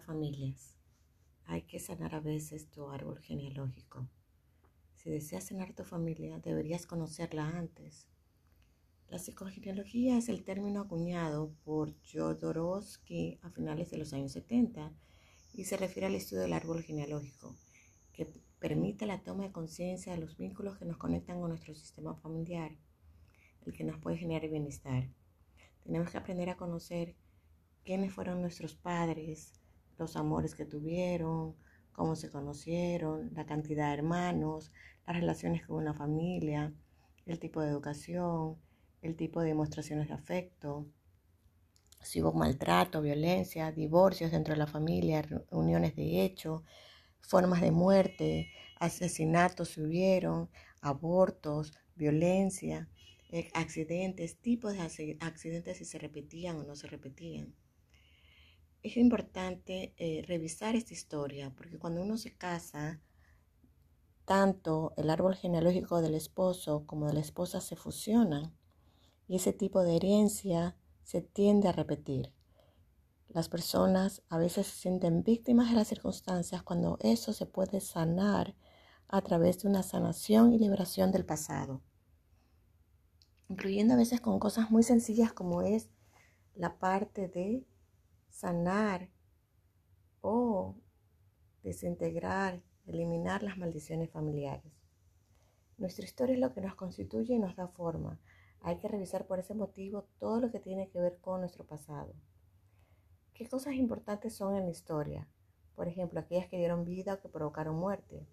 familias. Hay que sanar a veces tu árbol genealógico. Si deseas sanar tu familia, deberías conocerla antes. La psicogenealogía es el término acuñado por Jodorowsky a finales de los años 70 y se refiere al estudio del árbol genealógico, que permite la toma de conciencia de los vínculos que nos conectan con nuestro sistema familiar, el que nos puede generar bienestar. Tenemos que aprender a conocer quiénes fueron nuestros padres, los amores que tuvieron, cómo se conocieron, la cantidad de hermanos, las relaciones con una familia, el tipo de educación, el tipo de demostraciones de afecto, si hubo maltrato, violencia, divorcios dentro de la familia, uniones de hecho, formas de muerte, asesinatos si hubieron, abortos, violencia, eh, accidentes, tipos de accidentes si se repetían o no se repetían. Es importante eh, revisar esta historia porque cuando uno se casa, tanto el árbol genealógico del esposo como de la esposa se fusionan y ese tipo de herencia se tiende a repetir. Las personas a veces se sienten víctimas de las circunstancias cuando eso se puede sanar a través de una sanación y liberación del pasado, incluyendo a veces con cosas muy sencillas como es la parte de sanar o desintegrar, eliminar las maldiciones familiares. Nuestra historia es lo que nos constituye y nos da forma. Hay que revisar por ese motivo todo lo que tiene que ver con nuestro pasado. ¿Qué cosas importantes son en la historia? Por ejemplo, aquellas que dieron vida o que provocaron muerte.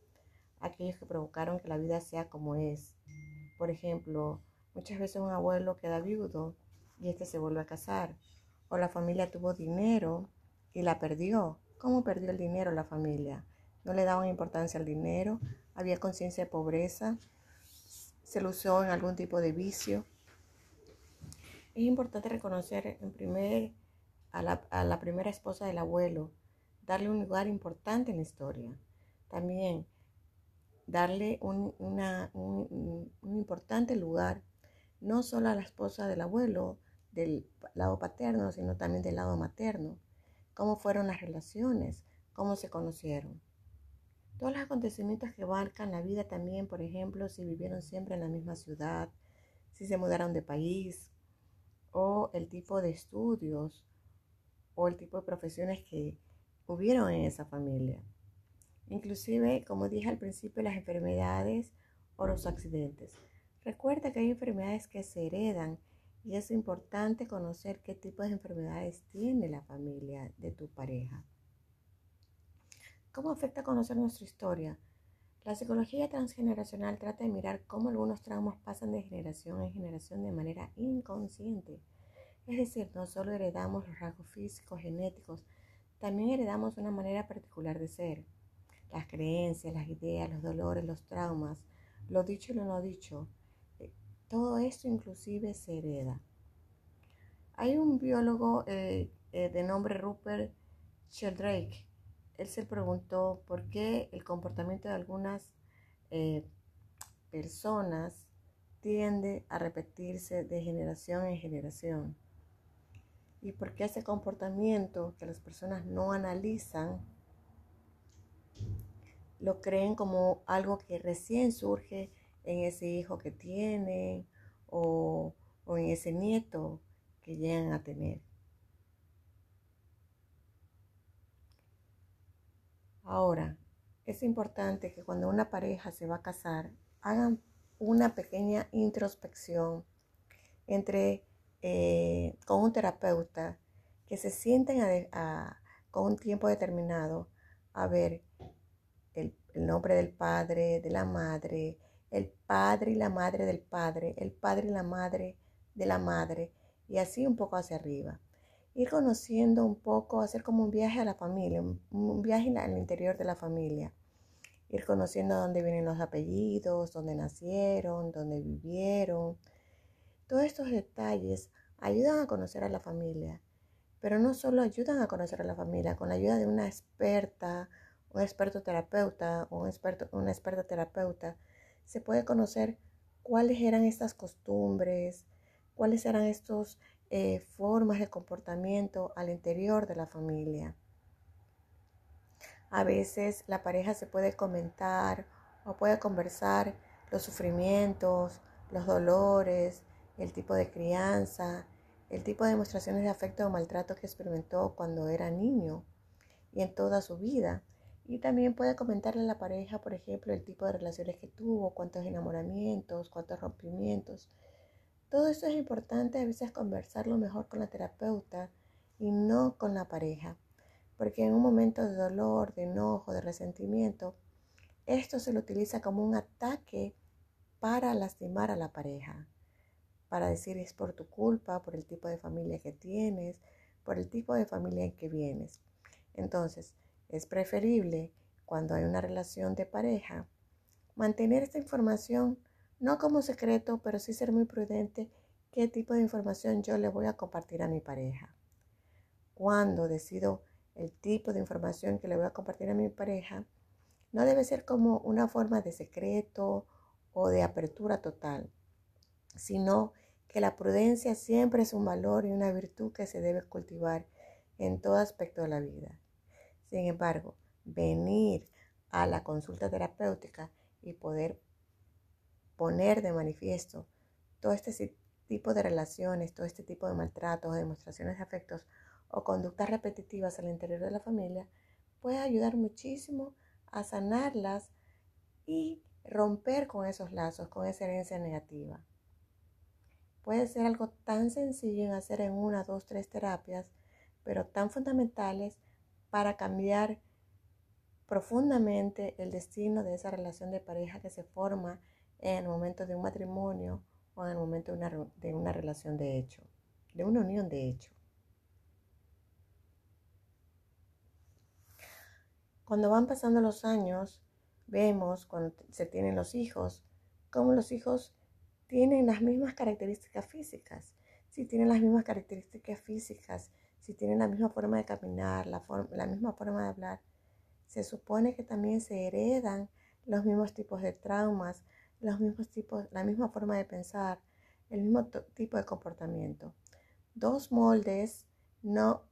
Aquellos que provocaron que la vida sea como es. Por ejemplo, muchas veces un abuelo queda viudo y este se vuelve a casar. O la familia tuvo dinero y la perdió. ¿Cómo perdió el dinero la familia? No le daban importancia al dinero, había conciencia de pobreza, se lo usó en algún tipo de vicio. Es importante reconocer en primer, a, la, primera esposa del abuelo, darle un lugar importante en la historia. También darle un, un, importante lugar, no solo a la esposa del abuelo del lado paterno, sino también del lado materno. Cómo fueron las relaciones, cómo se conocieron. Todos los acontecimientos que abarcan la vida también, por ejemplo, si vivieron siempre en la misma ciudad, si se mudaron de país, o el tipo de estudios o el tipo de profesiones que hubieron en esa familia. Inclusive, como dije al principio, las enfermedades o los accidentes. Recuerda que hay enfermedades que se heredan y es importante conocer qué tipo de enfermedades tiene la familia de tu pareja. ¿Cómo afecta conocer nuestra historia? La psicología transgeneracional trata de mirar cómo algunos traumas pasan de generación en generación de manera inconsciente. Es decir, no solo heredamos los rasgos físicos, genéticos, también heredamos una manera particular de ser. Las creencias, las ideas, los dolores, los traumas, lo dicho y lo no dicho, todo esto inclusive se hereda. Hay un biólogo eh, eh, de nombre Rupert Sheldrake él se preguntó por qué el comportamiento de algunas eh, personas tiende a repetirse de generación en generación. Y por qué ese comportamiento que las personas no analizan lo creen como algo que recién surge en ese hijo que tienen o, o en ese nieto que llegan a tener. Ahora, es importante que cuando una pareja se va a casar, hagan una pequeña introspección entre, eh, con un terapeuta, que se sienten con un tiempo determinado a ver el, el nombre del padre, de la madre, el padre y la madre del padre, el padre y la madre de la madre, y así un poco hacia arriba ir conociendo un poco, hacer como un viaje a la familia, un viaje al interior de la familia. Ir conociendo dónde vienen los apellidos, dónde nacieron, dónde vivieron. Todos estos detalles ayudan a conocer a la familia, pero no solo ayudan a conocer a la familia, con la ayuda de una experta, un experto terapeuta o un experto, una experta terapeuta, se puede conocer cuáles eran estas costumbres, cuáles eran estos eh, formas de comportamiento al interior de la familia. A veces la pareja se puede comentar o puede conversar los sufrimientos, los dolores, el tipo de crianza, el tipo de demostraciones de afecto o maltrato que experimentó cuando era niño y en toda su vida. Y también puede comentarle a la pareja, por ejemplo, el tipo de relaciones que tuvo, cuántos enamoramientos, cuántos rompimientos. Todo eso es importante a veces conversarlo mejor con la terapeuta y no con la pareja. Porque en un momento de dolor, de enojo, de resentimiento, esto se lo utiliza como un ataque para lastimar a la pareja. Para decir es por tu culpa, por el tipo de familia que tienes, por el tipo de familia en que vienes. Entonces, es preferible cuando hay una relación de pareja mantener esta información no como secreto, pero sí ser muy prudente qué tipo de información yo le voy a compartir a mi pareja. Cuando decido el tipo de información que le voy a compartir a mi pareja, no debe ser como una forma de secreto o de apertura total, sino que la prudencia siempre es un valor y una virtud que se debe cultivar en todo aspecto de la vida. Sin embargo, venir a la consulta terapéutica y poder poner de manifiesto todo este tipo de relaciones, todo este tipo de maltratos, demostraciones de afectos o conductas repetitivas al interior de la familia, puede ayudar muchísimo a sanarlas y romper con esos lazos, con esa herencia negativa. Puede ser algo tan sencillo en hacer en una, dos, tres terapias, pero tan fundamentales para cambiar profundamente el destino de esa relación de pareja que se forma en el momento de un matrimonio o en el momento de una, de una relación de hecho, de una unión de hecho. Cuando van pasando los años, vemos cuando se tienen los hijos, cómo los hijos tienen las mismas características físicas. Si tienen las mismas características físicas si tienen la misma forma de caminar, la, la misma forma de hablar, se supone que también se heredan los mismos tipos de traumas, los mismos tipos, la misma forma de pensar, el mismo tipo de comportamiento. Dos moldes no,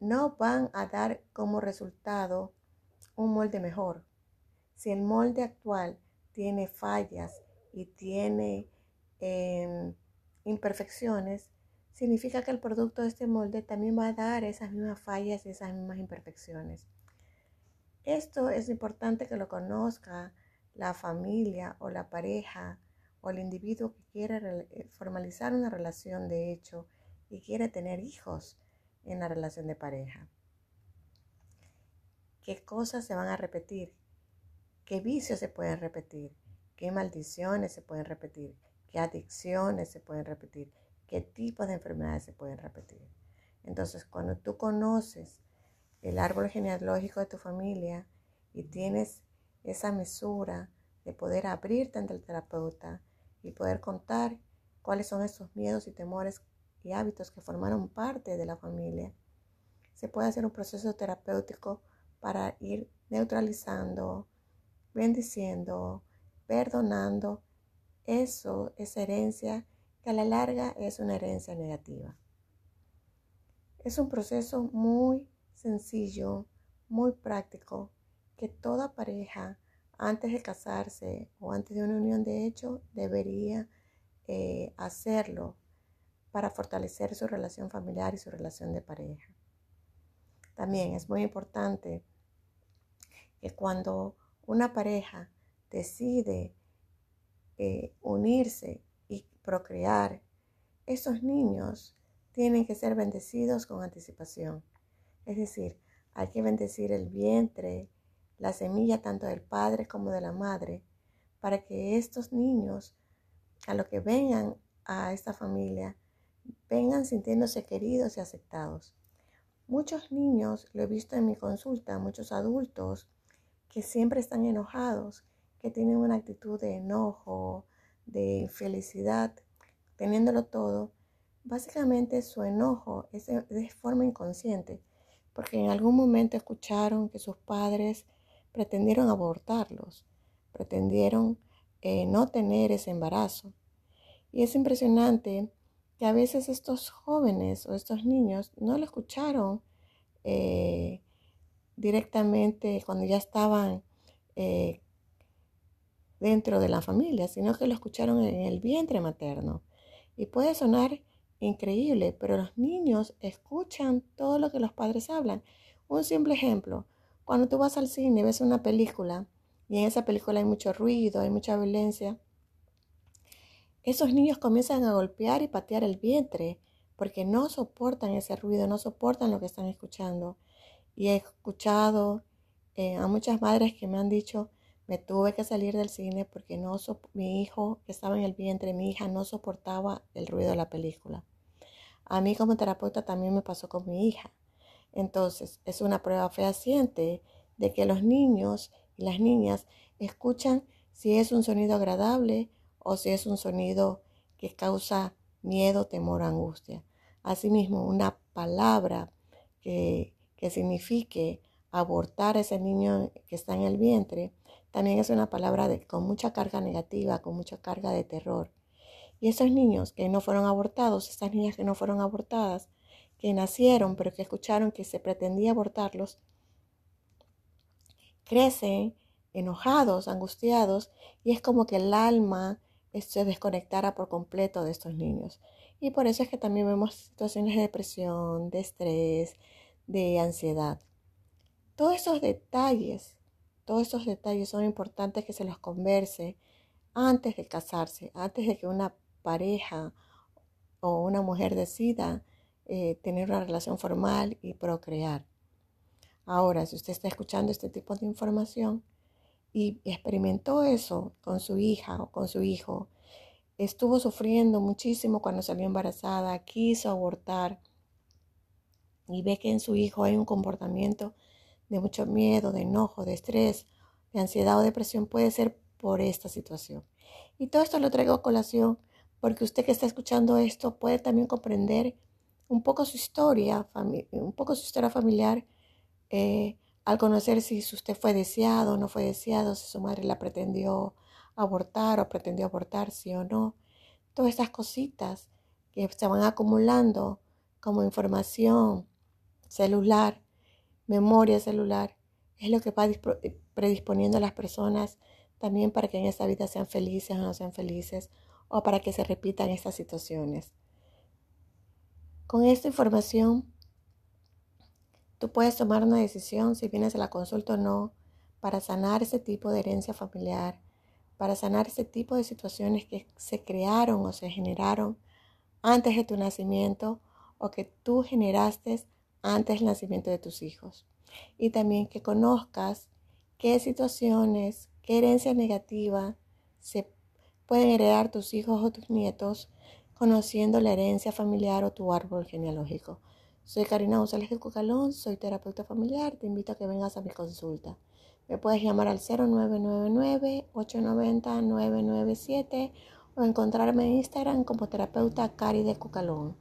no van a dar como resultado un molde mejor. Si el molde actual tiene fallas y tiene em, imperfecciones, significa que el producto de este molde también va a dar esas mismas fallas y esas mismas imperfecciones. Esto es importante que lo conozca la familia o la pareja o el individuo que quiere eh, formalizar una relación de hecho y quiere tener hijos en la relación de pareja. ¿Qué cosas se van a repetir? ¿Qué vicios se pueden repetir? ¿Qué maldiciones se pueden repetir? ¿Qué adicciones se pueden repetir? Qué tipos de enfermedades se pueden repetir. Entonces, cuando tú conoces el árbol genealógico de tu familia y tienes esa mesura de poder abrirte ante el terapeuta y poder contar cuáles son esos miedos y temores y hábitos que formaron parte de la familia, se puede hacer un proceso terapéutico para ir neutralizando, bendiciendo, perdonando eso, esa herencia a la larga es una herencia negativa. Es un proceso muy sencillo, muy práctico, que toda pareja antes de casarse o antes de una unión de hecho debería eh, hacerlo para fortalecer su relación familiar y su relación de pareja. También es muy importante que cuando una pareja decide eh, unirse procrear, esos niños tienen que ser bendecidos con anticipación. Es decir, hay que bendecir el vientre, la semilla tanto del padre como de la madre, para que estos niños, a lo que vengan a esta familia, vengan sintiéndose queridos y aceptados. Muchos niños, lo he visto en mi consulta, muchos adultos que siempre están enojados, que tienen una actitud de enojo, de felicidad, teniéndolo todo, básicamente su enojo es de forma inconsciente, porque en algún momento escucharon que sus padres pretendieron abortarlos, pretendieron eh, no tener ese embarazo. Y es impresionante que a veces estos jóvenes o estos niños no lo escucharon eh, directamente cuando ya estaban eh, dentro de la familia, sino que lo escucharon en el vientre materno. Y puede sonar increíble, pero los niños escuchan todo lo que los padres hablan. Un simple ejemplo, cuando tú vas al cine ves una película y en esa película hay mucho ruido, hay mucha violencia, esos niños comienzan a golpear y patear el vientre porque no soportan ese ruido, no soportan lo que están escuchando. Y he escuchado eh, a muchas madres que me han dicho, me tuve que salir del cine porque no mi hijo que estaba en el vientre, mi hija no soportaba el ruido de la película. A mí como terapeuta también me pasó con mi hija. Entonces, es una prueba fehaciente de que los niños y las niñas escuchan si es un sonido agradable o si es un sonido que causa miedo, temor, angustia. Asimismo, una palabra que, que signifique abortar a ese niño que está en el vientre, también es una palabra con mucha carga negativa, con mucha carga de terror. Y esos niños que no fueron abortados, estas niñas que no fueron abortadas, que nacieron pero que escucharon que se pretendía abortarlos, crecen enojados, angustiados, y es como que el alma se desconectara por completo de estos niños. Y por eso es que también vemos situaciones de depresión, de estrés, de ansiedad. Todos esos detalles, todos esos detalles son importantes que se los converse antes de casarse, antes de que una pareja o una mujer decida eh, tener una relación formal y procrear. Ahora, si usted está escuchando este tipo de información, y experimentó eso con su hija o con su hijo, estuvo sufriendo muchísimo cuando salió embarazada, quiso abortar y ve que en su hijo hay un comportamiento de mucho miedo, de enojo, de estrés, de ansiedad o depresión, puede ser por esta situación. Y todo esto lo traigo a colación porque usted que está escuchando esto puede también comprender un poco su historia, un poco su historia familiar, eh, al conocer si usted fue deseado o no fue deseado, si su madre la pretendió abortar o pretendió abortar, sí o no. Todas estas cositas que se van acumulando como información celular, memoria celular, es lo que va predisponiendo a las personas también para que en esta vida sean felices o no sean felices o para que se repitan estas situaciones. Con esta información Tú puedes tomar una decisión si vienes a la consulta o no para sanar ese tipo de herencia familiar, para sanar ese tipo de situaciones que se crearon o se generaron antes de tu nacimiento o que tú generaste antes del nacimiento de tus hijos. Y también que conozcas qué situaciones, qué herencia negativa se pueden heredar tus hijos o tus nietos conociendo la herencia familiar o tu árbol genealógico. Soy Karina González de Cucalón, soy terapeuta familiar, te invito a que vengas a mi consulta. Me puedes llamar al 0999-890-997 o encontrarme en Instagram como terapeuta Cari de Cucalón.